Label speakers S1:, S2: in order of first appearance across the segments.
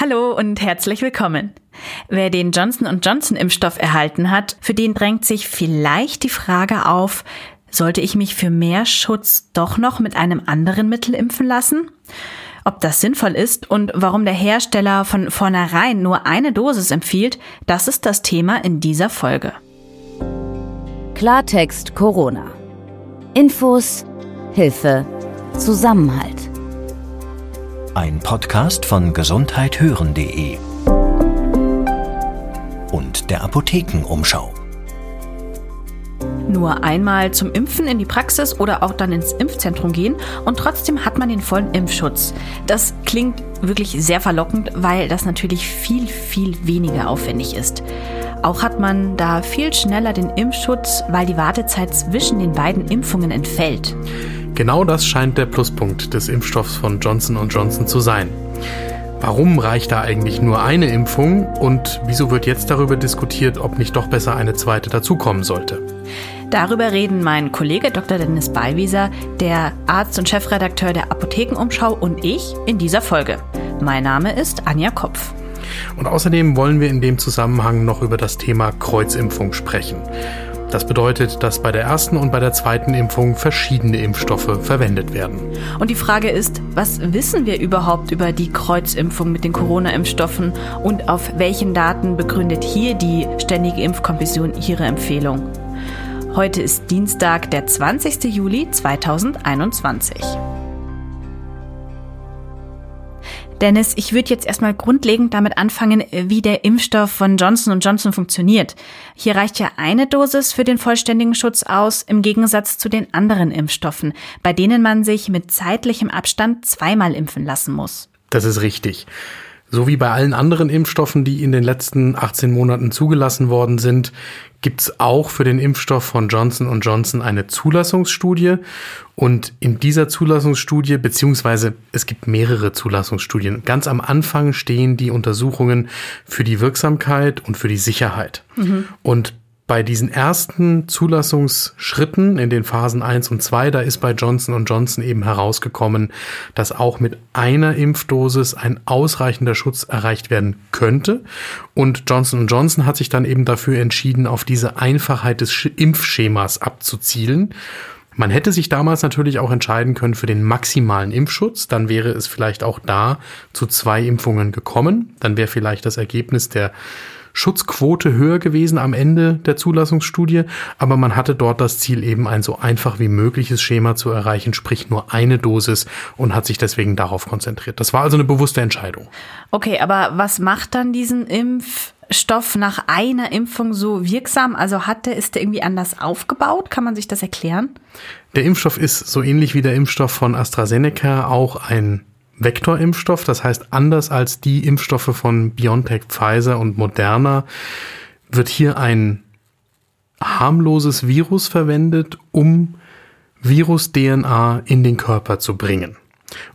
S1: Hallo und herzlich willkommen. Wer den Johnson Johnson Impfstoff erhalten hat, für den drängt sich vielleicht die Frage auf, sollte ich mich für mehr Schutz doch noch mit einem anderen Mittel impfen lassen? Ob das sinnvoll ist und warum der Hersteller von vornherein nur eine Dosis empfiehlt, das ist das Thema in dieser Folge.
S2: Klartext Corona. Infos, Hilfe, Zusammenhalt.
S3: Ein Podcast von gesundheithören.de und der Apothekenumschau.
S1: Nur einmal zum Impfen in die Praxis oder auch dann ins Impfzentrum gehen und trotzdem hat man den vollen Impfschutz. Das klingt wirklich sehr verlockend, weil das natürlich viel, viel weniger aufwendig ist. Auch hat man da viel schneller den Impfschutz, weil die Wartezeit zwischen den beiden Impfungen entfällt.
S4: Genau das scheint der Pluspunkt des Impfstoffs von Johnson Johnson zu sein. Warum reicht da eigentlich nur eine Impfung und wieso wird jetzt darüber diskutiert, ob nicht doch besser eine zweite dazukommen sollte?
S1: Darüber reden mein Kollege Dr. Dennis Beiwieser, der Arzt und Chefredakteur der Apothekenumschau und ich in dieser Folge. Mein Name ist Anja Kopf.
S4: Und außerdem wollen wir in dem Zusammenhang noch über das Thema Kreuzimpfung sprechen. Das bedeutet, dass bei der ersten und bei der zweiten Impfung verschiedene Impfstoffe verwendet werden.
S1: Und die Frage ist, was wissen wir überhaupt über die Kreuzimpfung mit den Corona-Impfstoffen und auf welchen Daten begründet hier die Ständige Impfkommission ihre Empfehlung? Heute ist Dienstag, der 20. Juli 2021. Dennis, ich würde jetzt erstmal grundlegend damit anfangen, wie der Impfstoff von Johnson Johnson funktioniert. Hier reicht ja eine Dosis für den vollständigen Schutz aus, im Gegensatz zu den anderen Impfstoffen, bei denen man sich mit zeitlichem Abstand zweimal impfen lassen muss.
S4: Das ist richtig. So wie bei allen anderen Impfstoffen, die in den letzten 18 Monaten zugelassen worden sind, gibt es auch für den Impfstoff von Johnson Johnson eine Zulassungsstudie. Und in dieser Zulassungsstudie, beziehungsweise es gibt mehrere Zulassungsstudien, ganz am Anfang stehen die Untersuchungen für die Wirksamkeit und für die Sicherheit. Mhm. Und bei diesen ersten Zulassungsschritten in den Phasen 1 und 2, da ist bei Johnson Johnson eben herausgekommen, dass auch mit einer Impfdosis ein ausreichender Schutz erreicht werden könnte. Und Johnson Johnson hat sich dann eben dafür entschieden, auf diese Einfachheit des Impfschemas abzuzielen. Man hätte sich damals natürlich auch entscheiden können für den maximalen Impfschutz. Dann wäre es vielleicht auch da zu zwei Impfungen gekommen. Dann wäre vielleicht das Ergebnis der Schutzquote höher gewesen am Ende der Zulassungsstudie, aber man hatte dort das Ziel, eben ein so einfach wie mögliches Schema zu erreichen, sprich nur eine Dosis und hat sich deswegen darauf konzentriert. Das war also eine bewusste Entscheidung.
S1: Okay, aber was macht dann diesen Impfstoff nach einer Impfung so wirksam? Also hatte ist der irgendwie anders aufgebaut? Kann man sich das erklären?
S4: Der Impfstoff ist so ähnlich wie der Impfstoff von AstraZeneca auch ein Vektorimpfstoff. Das heißt, anders als die Impfstoffe von BioNTech, Pfizer und Moderna wird hier ein harmloses Virus verwendet, um Virus-DNA in den Körper zu bringen.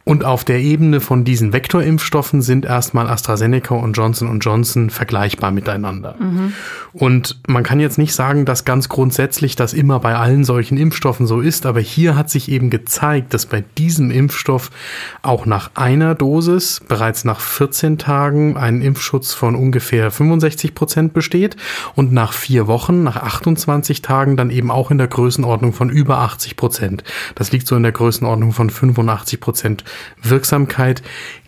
S4: Und auf der Ebene von diesen Vektorimpfstoffen sind erstmal AstraZeneca und Johnson Johnson vergleichbar miteinander. Mhm. Und man kann jetzt nicht sagen, dass ganz grundsätzlich das immer bei allen solchen Impfstoffen so ist, aber hier hat sich eben gezeigt, dass bei diesem Impfstoff auch nach einer Dosis bereits nach 14 Tagen ein Impfschutz von ungefähr 65 Prozent besteht und nach vier Wochen, nach 28 Tagen dann eben auch in der Größenordnung von über 80 Prozent. Das liegt so in der Größenordnung von 85 Prozent Wirksamkeit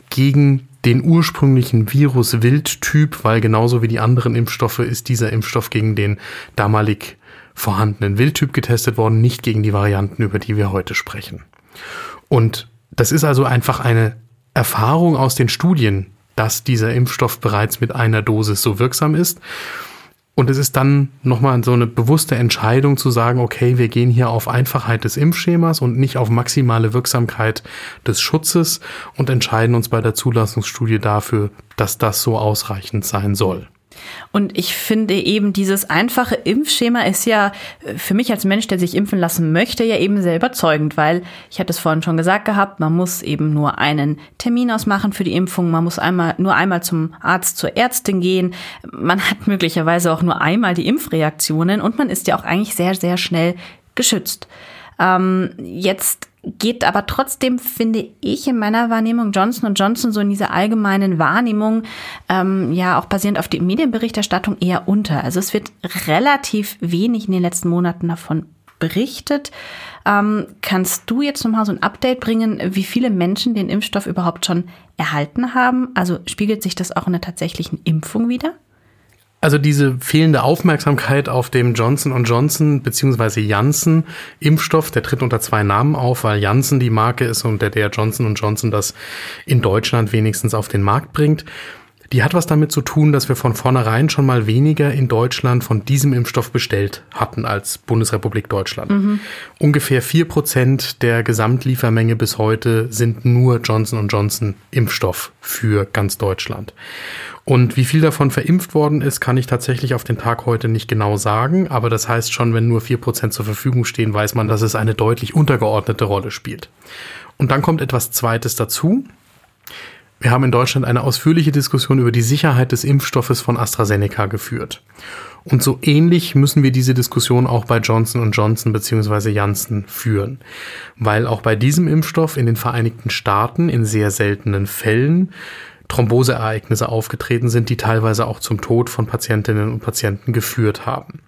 S4: gegen den ursprünglichen Virus-Wildtyp, weil genauso wie die anderen Impfstoffe ist dieser Impfstoff gegen den damalig vorhandenen Wildtyp getestet worden, nicht gegen die Varianten, über die wir heute sprechen. Und das ist also einfach eine Erfahrung aus den Studien, dass dieser Impfstoff bereits mit einer Dosis so wirksam ist. Und es ist dann nochmal so eine bewusste Entscheidung zu sagen, okay, wir gehen hier auf Einfachheit des Impfschemas und nicht auf maximale Wirksamkeit des Schutzes und entscheiden uns bei der Zulassungsstudie dafür, dass das so ausreichend sein soll.
S1: Und ich finde eben, dieses einfache Impfschema ist ja äh, für mich als Mensch, der sich impfen lassen möchte, ja eben sehr überzeugend, weil ich hatte es vorhin schon gesagt gehabt, man muss eben nur einen Termin ausmachen für die Impfung, man muss einmal, nur einmal zum Arzt, zur Ärztin gehen, man hat möglicherweise auch nur einmal die Impfreaktionen und man ist ja auch eigentlich sehr, sehr schnell geschützt. Ähm, jetzt geht aber trotzdem, finde ich, in meiner Wahrnehmung Johnson Johnson so in dieser allgemeinen Wahrnehmung, ähm, ja auch basierend auf die Medienberichterstattung eher unter. Also es wird relativ wenig in den letzten Monaten davon berichtet. Ähm, kannst du jetzt nochmal so ein Update bringen, wie viele Menschen den Impfstoff überhaupt schon erhalten haben? Also spiegelt sich das auch in der tatsächlichen Impfung wieder?
S4: Also diese fehlende Aufmerksamkeit auf dem Johnson Johnson bzw. Janssen Impfstoff, der tritt unter zwei Namen auf, weil Janssen die Marke ist und der, der Johnson Johnson das in Deutschland wenigstens auf den Markt bringt. Die hat was damit zu tun, dass wir von vornherein schon mal weniger in Deutschland von diesem Impfstoff bestellt hatten als Bundesrepublik Deutschland. Mhm. Ungefähr vier Prozent der Gesamtliefermenge bis heute sind nur Johnson Johnson Impfstoff für ganz Deutschland. Und wie viel davon verimpft worden ist, kann ich tatsächlich auf den Tag heute nicht genau sagen. Aber das heißt schon, wenn nur vier Prozent zur Verfügung stehen, weiß man, dass es eine deutlich untergeordnete Rolle spielt. Und dann kommt etwas Zweites dazu. Wir haben in Deutschland eine ausführliche Diskussion über die Sicherheit des Impfstoffes von AstraZeneca geführt. Und so ähnlich müssen wir diese Diskussion auch bei Johnson Johnson bzw. Janssen führen, weil auch bei diesem Impfstoff in den Vereinigten Staaten in sehr seltenen Fällen Thromboseereignisse aufgetreten sind, die teilweise auch zum Tod von Patientinnen und Patienten geführt haben.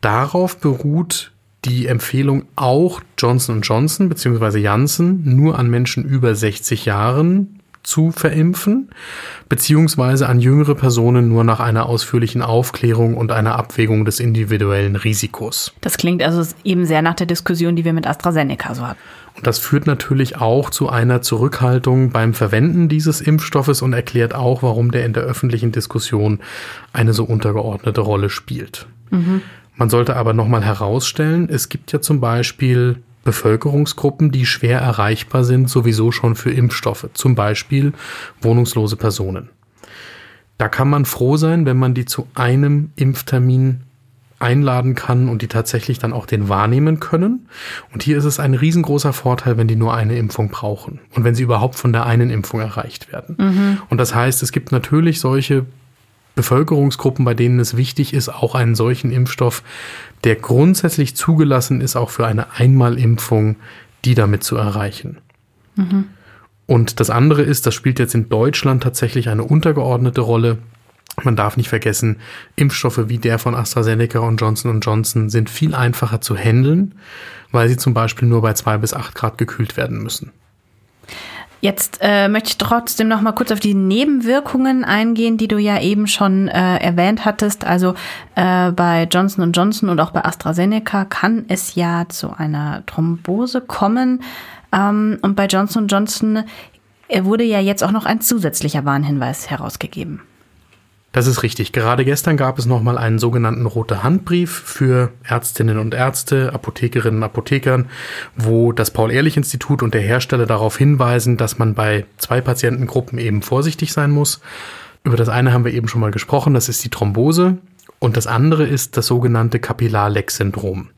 S4: Darauf beruht die Empfehlung auch Johnson Johnson bzw. Janssen nur an Menschen über 60 Jahren zu verimpfen, beziehungsweise an jüngere Personen nur nach einer ausführlichen Aufklärung und einer Abwägung des individuellen Risikos.
S1: Das klingt also eben sehr nach der Diskussion, die wir mit AstraZeneca so hatten.
S4: Und das führt natürlich auch zu einer Zurückhaltung beim Verwenden dieses Impfstoffes und erklärt auch, warum der in der öffentlichen Diskussion eine so untergeordnete Rolle spielt. Mhm. Man sollte aber nochmal herausstellen, es gibt ja zum Beispiel Bevölkerungsgruppen, die schwer erreichbar sind, sowieso schon für Impfstoffe, zum Beispiel wohnungslose Personen. Da kann man froh sein, wenn man die zu einem Impftermin einladen kann und die tatsächlich dann auch den wahrnehmen können. Und hier ist es ein riesengroßer Vorteil, wenn die nur eine Impfung brauchen und wenn sie überhaupt von der einen Impfung erreicht werden. Mhm. Und das heißt, es gibt natürlich solche Bevölkerungsgruppen, bei denen es wichtig ist, auch einen solchen Impfstoff, der grundsätzlich zugelassen ist, auch für eine Einmalimpfung, die damit zu erreichen. Mhm. Und das andere ist, das spielt jetzt in Deutschland tatsächlich eine untergeordnete Rolle. Man darf nicht vergessen, Impfstoffe wie der von AstraZeneca und Johnson Johnson sind viel einfacher zu handeln, weil sie zum Beispiel nur bei zwei bis acht Grad gekühlt werden müssen.
S1: Jetzt äh, möchte ich trotzdem noch mal kurz auf die Nebenwirkungen eingehen, die du ja eben schon äh, erwähnt hattest. Also äh, bei Johnson Johnson und auch bei AstraZeneca kann es ja zu einer Thrombose kommen. Ähm, und bei Johnson Johnson äh, wurde ja jetzt auch noch ein zusätzlicher Warnhinweis herausgegeben.
S4: Das ist richtig. Gerade gestern gab es nochmal einen sogenannten rote Handbrief für Ärztinnen und Ärzte, Apothekerinnen und Apothekern, wo das Paul-Ehrlich-Institut und der Hersteller darauf hinweisen, dass man bei zwei Patientengruppen eben vorsichtig sein muss. Über das eine haben wir eben schon mal gesprochen, das ist die Thrombose. Und das andere ist das sogenannte Kapillarleck-Syndrom.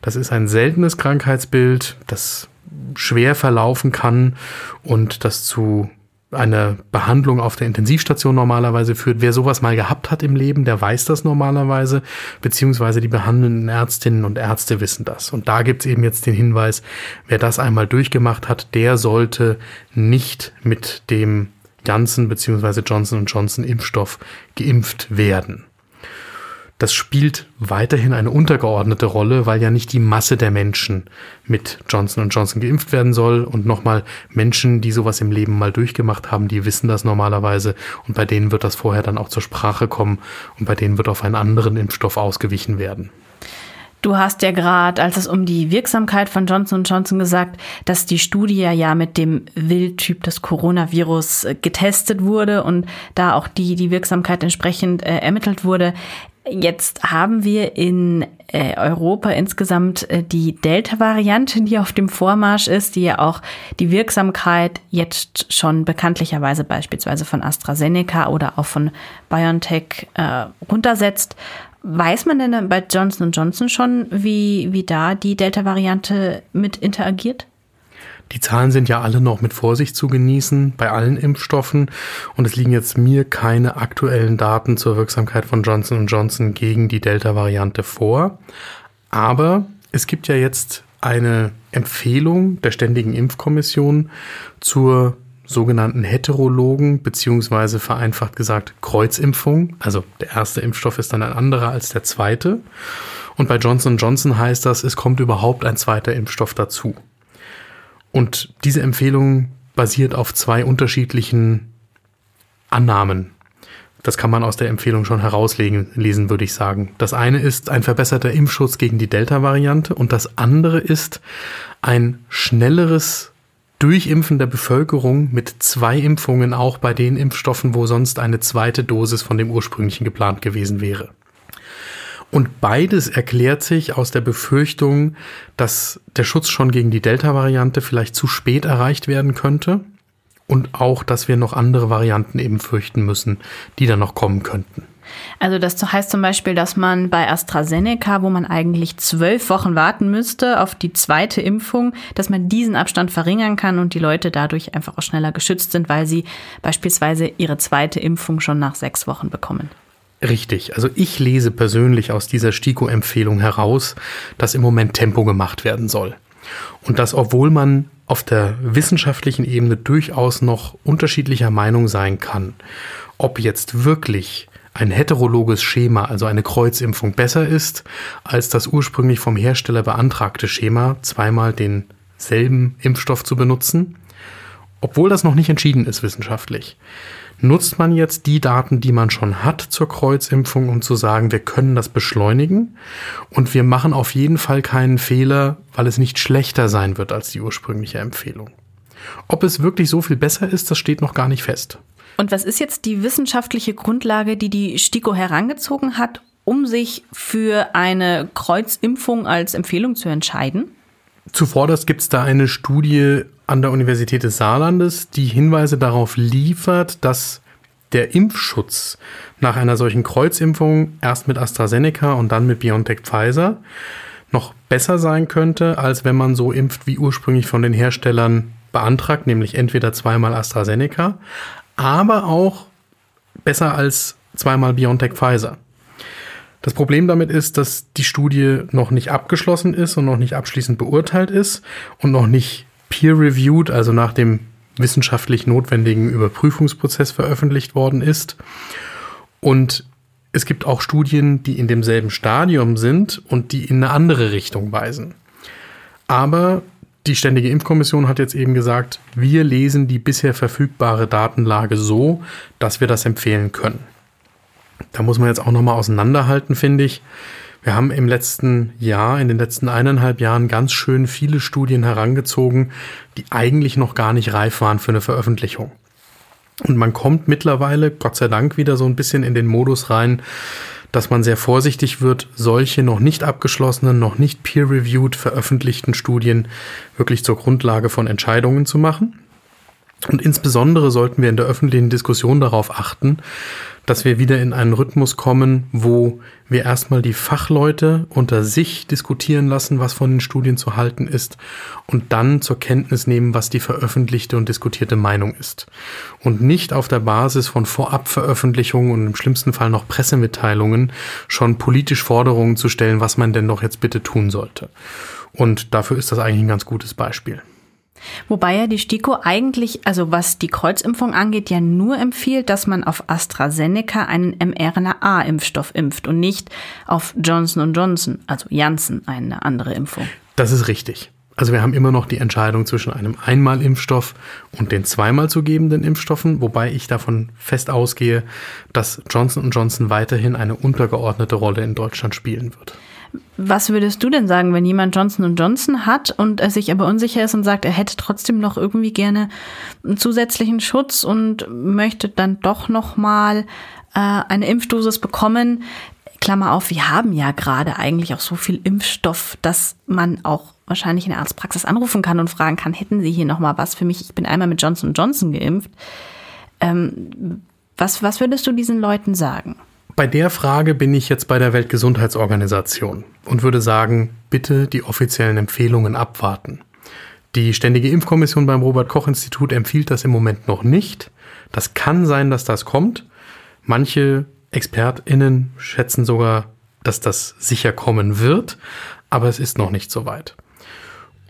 S4: Das ist ein seltenes Krankheitsbild, das schwer verlaufen kann und das zu eine Behandlung auf der Intensivstation normalerweise führt. Wer sowas mal gehabt hat im Leben, der weiß das normalerweise, beziehungsweise die behandelnden Ärztinnen und Ärzte wissen das. Und da gibt's eben jetzt den Hinweis, wer das einmal durchgemacht hat, der sollte nicht mit dem Janssen beziehungsweise Johnson Johnson Impfstoff geimpft werden. Das spielt weiterhin eine untergeordnete Rolle, weil ja nicht die Masse der Menschen mit Johnson Johnson geimpft werden soll. Und nochmal, Menschen, die sowas im Leben mal durchgemacht haben, die wissen das normalerweise. Und bei denen wird das vorher dann auch zur Sprache kommen. Und bei denen wird auf einen anderen Impfstoff ausgewichen werden.
S1: Du hast ja gerade, als es um die Wirksamkeit von Johnson Johnson gesagt, dass die Studie ja mit dem Wildtyp des Coronavirus äh, getestet wurde und da auch die, die Wirksamkeit entsprechend äh, ermittelt wurde. Jetzt haben wir in äh, Europa insgesamt äh, die Delta-Variante, die auf dem Vormarsch ist, die ja auch die Wirksamkeit jetzt schon bekanntlicherweise beispielsweise von AstraZeneca oder auch von BioNTech äh, runtersetzt. Weiß man denn bei Johnson Johnson schon, wie, wie da die Delta-Variante mit interagiert?
S4: Die Zahlen sind ja alle noch mit Vorsicht zu genießen bei allen Impfstoffen und es liegen jetzt mir keine aktuellen Daten zur Wirksamkeit von Johnson Johnson gegen die Delta-Variante vor. Aber es gibt ja jetzt eine Empfehlung der Ständigen Impfkommission zur sogenannten Heterologen beziehungsweise vereinfacht gesagt Kreuzimpfung. Also der erste Impfstoff ist dann ein anderer als der zweite. Und bei Johnson Johnson heißt das, es kommt überhaupt ein zweiter Impfstoff dazu. Und diese Empfehlung basiert auf zwei unterschiedlichen Annahmen. Das kann man aus der Empfehlung schon herauslesen, lesen, würde ich sagen. Das eine ist ein verbesserter Impfschutz gegen die Delta-Variante und das andere ist ein schnelleres Durchimpfen der Bevölkerung mit zwei Impfungen auch bei den Impfstoffen, wo sonst eine zweite Dosis von dem ursprünglichen geplant gewesen wäre. Und beides erklärt sich aus der Befürchtung, dass der Schutz schon gegen die Delta-Variante vielleicht zu spät erreicht werden könnte und auch, dass wir noch andere Varianten eben fürchten müssen, die dann noch kommen könnten.
S1: Also das heißt zum Beispiel, dass man bei AstraZeneca, wo man eigentlich zwölf Wochen warten müsste auf die zweite Impfung, dass man diesen Abstand verringern kann und die Leute dadurch einfach auch schneller geschützt sind, weil sie beispielsweise ihre zweite Impfung schon nach sechs Wochen bekommen.
S4: Richtig. Also ich lese persönlich aus dieser STIKO-Empfehlung heraus, dass im Moment Tempo gemacht werden soll. Und dass, obwohl man auf der wissenschaftlichen Ebene durchaus noch unterschiedlicher Meinung sein kann, ob jetzt wirklich ein heterologes Schema, also eine Kreuzimpfung, besser ist als das ursprünglich vom Hersteller beantragte Schema, zweimal denselben Impfstoff zu benutzen, obwohl das noch nicht entschieden ist wissenschaftlich nutzt man jetzt die Daten, die man schon hat zur Kreuzimpfung, um zu sagen, wir können das beschleunigen und wir machen auf jeden Fall keinen Fehler, weil es nicht schlechter sein wird als die ursprüngliche Empfehlung. Ob es wirklich so viel besser ist, das steht noch gar nicht fest.
S1: Und was ist jetzt die wissenschaftliche Grundlage, die die STIKO herangezogen hat, um sich für eine Kreuzimpfung als Empfehlung zu entscheiden?
S4: Zuvorderst gibt es da eine Studie an der Universität des Saarlandes, die Hinweise darauf liefert, dass der Impfschutz nach einer solchen Kreuzimpfung erst mit AstraZeneca und dann mit BioNTech Pfizer noch besser sein könnte, als wenn man so impft wie ursprünglich von den Herstellern beantragt, nämlich entweder zweimal AstraZeneca, aber auch besser als zweimal BioNTech Pfizer. Das Problem damit ist, dass die Studie noch nicht abgeschlossen ist und noch nicht abschließend beurteilt ist und noch nicht peer-reviewed, also nach dem wissenschaftlich notwendigen Überprüfungsprozess veröffentlicht worden ist. Und es gibt auch Studien, die in demselben Stadium sind und die in eine andere Richtung weisen. Aber die Ständige Impfkommission hat jetzt eben gesagt, wir lesen die bisher verfügbare Datenlage so, dass wir das empfehlen können. Da muss man jetzt auch nochmal auseinanderhalten, finde ich. Wir haben im letzten Jahr, in den letzten eineinhalb Jahren ganz schön viele Studien herangezogen, die eigentlich noch gar nicht reif waren für eine Veröffentlichung. Und man kommt mittlerweile, Gott sei Dank, wieder so ein bisschen in den Modus rein, dass man sehr vorsichtig wird, solche noch nicht abgeschlossenen, noch nicht peer-reviewed veröffentlichten Studien wirklich zur Grundlage von Entscheidungen zu machen. Und insbesondere sollten wir in der öffentlichen Diskussion darauf achten, dass wir wieder in einen Rhythmus kommen, wo wir erstmal die Fachleute unter sich diskutieren lassen, was von den Studien zu halten ist, und dann zur Kenntnis nehmen, was die veröffentlichte und diskutierte Meinung ist. Und nicht auf der Basis von Vorabveröffentlichungen und im schlimmsten Fall noch Pressemitteilungen schon politisch Forderungen zu stellen, was man denn doch jetzt bitte tun sollte. Und dafür ist das eigentlich ein ganz gutes Beispiel.
S1: Wobei ja die STIKO eigentlich, also was die Kreuzimpfung angeht, ja nur empfiehlt, dass man auf AstraZeneca einen mRNA-Impfstoff impft und nicht auf Johnson Johnson, also Janssen, eine andere Impfung.
S4: Das ist richtig. Also wir haben immer noch die Entscheidung zwischen einem Einmal-Impfstoff und den zweimal zu gebenden Impfstoffen, wobei ich davon fest ausgehe, dass Johnson Johnson weiterhin eine untergeordnete Rolle in Deutschland spielen wird.
S1: Was würdest du denn sagen, wenn jemand Johnson Johnson hat und er sich aber unsicher ist und sagt, er hätte trotzdem noch irgendwie gerne einen zusätzlichen Schutz und möchte dann doch noch mal äh, eine Impfdosis bekommen? Klammer auf, wir haben ja gerade eigentlich auch so viel Impfstoff, dass man auch wahrscheinlich in der Arztpraxis anrufen kann und fragen kann, hätten Sie hier noch mal was für mich? Ich bin einmal mit Johnson Johnson geimpft. Ähm, was, was würdest du diesen Leuten sagen?
S4: Bei der Frage bin ich jetzt bei der Weltgesundheitsorganisation und würde sagen, bitte die offiziellen Empfehlungen abwarten. Die Ständige Impfkommission beim Robert Koch Institut empfiehlt das im Moment noch nicht. Das kann sein, dass das kommt. Manche Expertinnen schätzen sogar, dass das sicher kommen wird, aber es ist noch nicht so weit.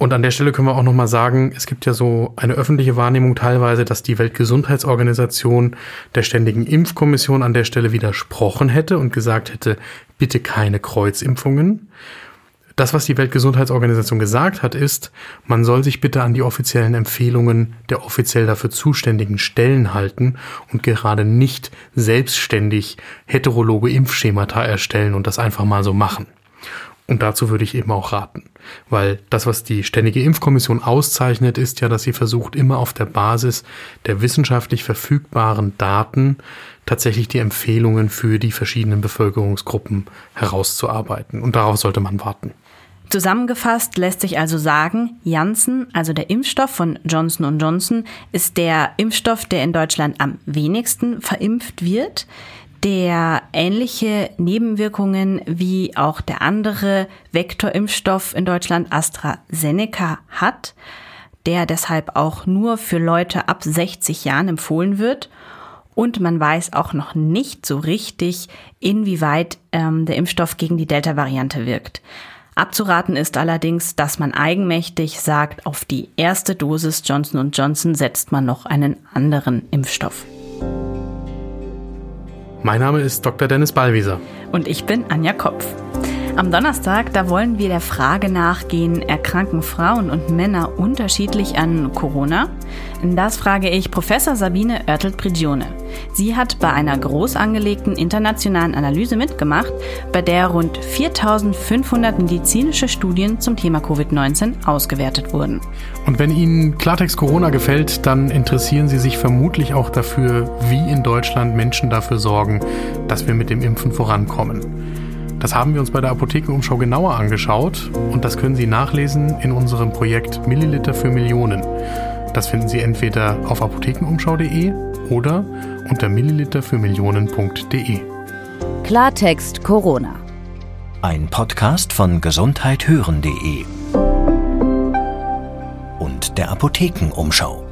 S4: Und an der Stelle können wir auch nochmal sagen, es gibt ja so eine öffentliche Wahrnehmung teilweise, dass die Weltgesundheitsorganisation der Ständigen Impfkommission an der Stelle widersprochen hätte und gesagt hätte, bitte keine Kreuzimpfungen. Das, was die Weltgesundheitsorganisation gesagt hat, ist, man soll sich bitte an die offiziellen Empfehlungen der offiziell dafür zuständigen Stellen halten und gerade nicht selbstständig heterologe Impfschemata erstellen und das einfach mal so machen. Und dazu würde ich eben auch raten. Weil das, was die Ständige Impfkommission auszeichnet, ist ja, dass sie versucht, immer auf der Basis der wissenschaftlich verfügbaren Daten tatsächlich die Empfehlungen für die verschiedenen Bevölkerungsgruppen herauszuarbeiten. Und darauf sollte man warten.
S1: Zusammengefasst lässt sich also sagen, Janssen, also der Impfstoff von Johnson Johnson, ist der Impfstoff, der in Deutschland am wenigsten verimpft wird der ähnliche Nebenwirkungen wie auch der andere Vektorimpfstoff in Deutschland AstraZeneca hat, der deshalb auch nur für Leute ab 60 Jahren empfohlen wird. Und man weiß auch noch nicht so richtig, inwieweit ähm, der Impfstoff gegen die Delta-Variante wirkt. Abzuraten ist allerdings, dass man eigenmächtig sagt, auf die erste Dosis Johnson Johnson setzt man noch einen anderen Impfstoff.
S4: Mein Name ist Dr. Dennis Ballwieser.
S1: Und ich bin Anja Kopf. Am Donnerstag, da wollen wir der Frage nachgehen, erkranken Frauen und Männer unterschiedlich an Corona? Das frage ich Professor Sabine Oertelt-Prigione. Sie hat bei einer groß angelegten internationalen Analyse mitgemacht, bei der rund 4500 medizinische Studien zum Thema Covid-19 ausgewertet wurden.
S4: Und wenn Ihnen Klartext Corona gefällt, dann interessieren Sie sich vermutlich auch dafür, wie in Deutschland Menschen dafür sorgen, dass wir mit dem Impfen vorankommen. Das haben wir uns bei der Apothekenumschau genauer angeschaut und das können Sie nachlesen in unserem Projekt Milliliter für Millionen. Das finden Sie entweder auf apothekenumschau.de oder unter milliliterfürmillionen.de.
S2: Klartext Corona.
S3: Ein Podcast von gesundheithören.de und der Apothekenumschau.